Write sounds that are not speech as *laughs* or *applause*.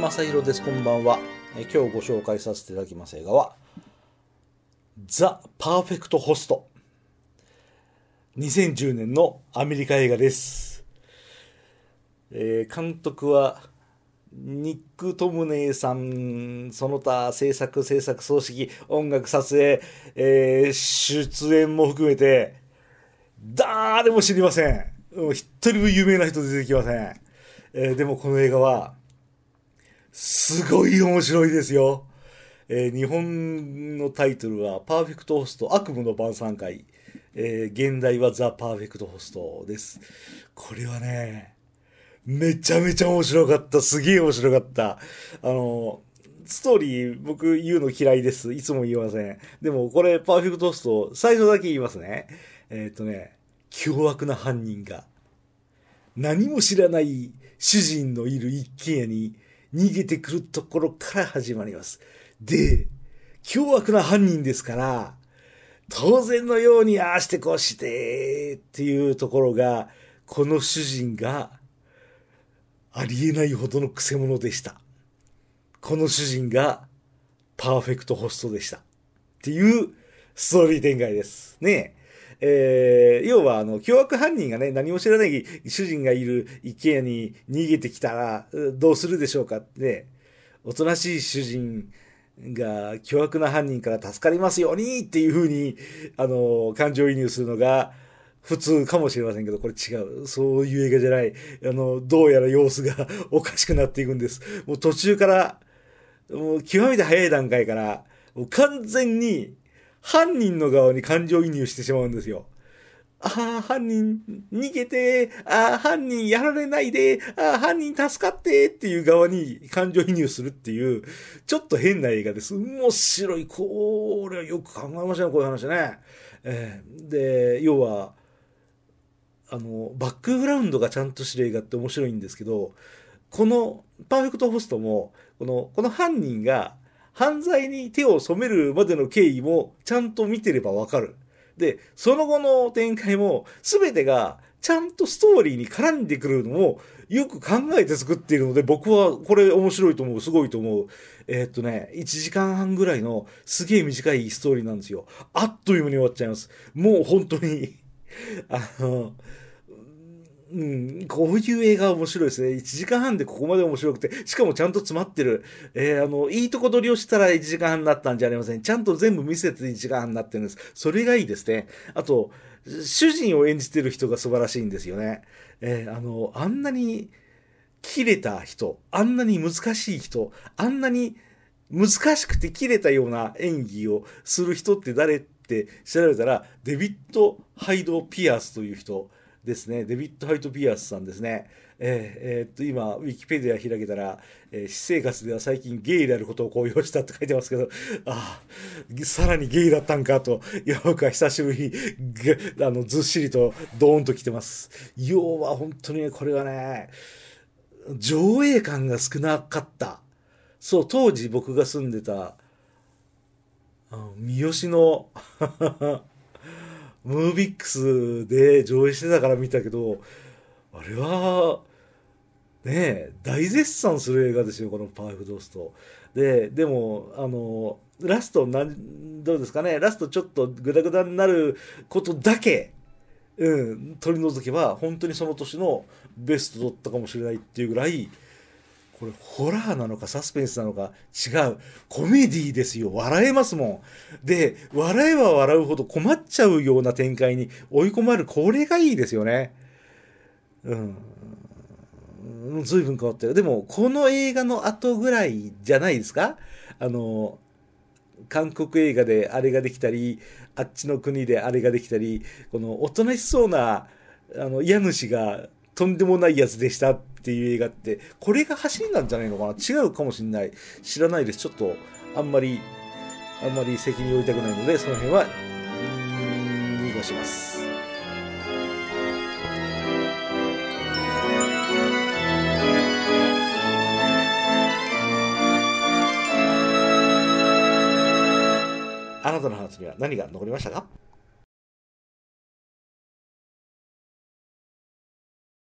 正弘です。こんばんは。え今日ご紹介させていただきます映画は、ザ・パーフェクト・ホスト。2010年のアメリカ映画です。えー監督は、ニック・トムネイさん、その他制作、制作、総指揮、音楽、撮影、えー出演も含めて、誰も知りません。うん一人も有名な人出てきません。えーでもこの映画は、すごい面白いですよ。えー日本のタイトルは、パーフェクトホスト悪夢の晩餐会。えー現代はザ・パーフェクトホストです。これはね、めちゃめちゃ面白かった。すげえ面白かった。あの、ストーリー僕言うの嫌いです。いつも言いません。でもこれパーフェクトホスト最初だけ言いますね。えーっとね、凶悪な犯人が何も知らない主人のいる一軒家に逃げてくるところから始まります。で、凶悪な犯人ですから、当然のようにああしてこうしてっていうところが、この主人がありえないほどのクセ者でした。この主人がパーフェクトホストでした。っていうストーリー展開です。ねえ。えー要は、あの、凶悪犯人がね、何も知らない主人がいる一軒家に逃げてきたら、どうするでしょうかって、おとなしい主人が凶悪な犯人から助かりますようにっていうふうに、あの、感情移入するのが、普通かもしれませんけど、これ違う。そういう映画じゃない。あの、どうやら様子が *laughs* おかしくなっていくんです。もう途中から、もう極めて早い段階から、もう完全に犯人の側に感情移入してしまうんですよ。ああ、犯人逃げて、ああ、犯人やられないで、ああ、犯人助かってっていう側に感情移入するっていう、ちょっと変な映画です。面白い。これはよく考えましたね、こういう話ね。えーで、要は、あの、バックグラウンドがちゃんとしてる映画って面白いんですけど、このパーフェクトホストも、この、この犯人が犯罪に手を染めるまでの経緯もちゃんと見てればわかる。で、その後の展開も全てがちゃんとストーリーに絡んでくるのをよく考えて作っているので、僕はこれ面白いと思う、すごいと思う。えーっとね、1時間半ぐらいのすげえ短いストーリーなんですよ。あっという間に終わっちゃいます。もう本当に、あの、うん、こういう映画面白いですね。1時間半でここまで面白くて、しかもちゃんと詰まってる。えーあの、いいとこ取りをしたら1時間半になったんじゃありません。ちゃんと全部見せて1時間半になってるんです。それがいいですね。あと、主人を演じてる人が素晴らしいんですよね。えーあの、あんなに切れた人、あんなに難しい人、あんなに難しくて切れたような演技をする人って誰って調べたら、デビッド・ハイド・ピアスという人ですね。デビッド・ハイド・ピアスさんですね。えーえーっと、今、ウィキペディア開けたら、えー私生活では最近ゲイであることを公表したって書いてますけど、ああ、さらにゲイだったんかと、いや、僕は久しぶりに、あの、ずっしりとドーンと来てます。要は本当にね、これはね、上映感が少なかった。そう、当時僕が住んでた、あの三好のムービックスで上映してたから見たけど、あれは、ねえ、大絶賛する映画ですよ、このパーフェクトスト。で、でも、あの、ラストなん、どうですかね、ラストちょっとグダグダになることだけ、うん、取り除けば、本当にその年のベストだったかもしれないっていうぐらい、これ、ホラーなのかサスペンスなのか違う。コメディですよ。笑えますもん。で、笑えば笑うほど困っちゃうような展開に追い込まれる。これがいいですよね。うん。うん随分変わったよ。でも、この映画の後ぐらいじゃないですか？あの、韓国映画であれができたり、あっちの国であれができたり、このおとなしそうな、あの、家主がとんでもないやつでしたっっていう映画って、これが走りなんじゃないのかな？違うかもしれない。知らないです。ちょっと、あんまり、あんまり責任を負いたくないので、その辺は、うーん、濁します。あなたのハーツには何が残りましたか？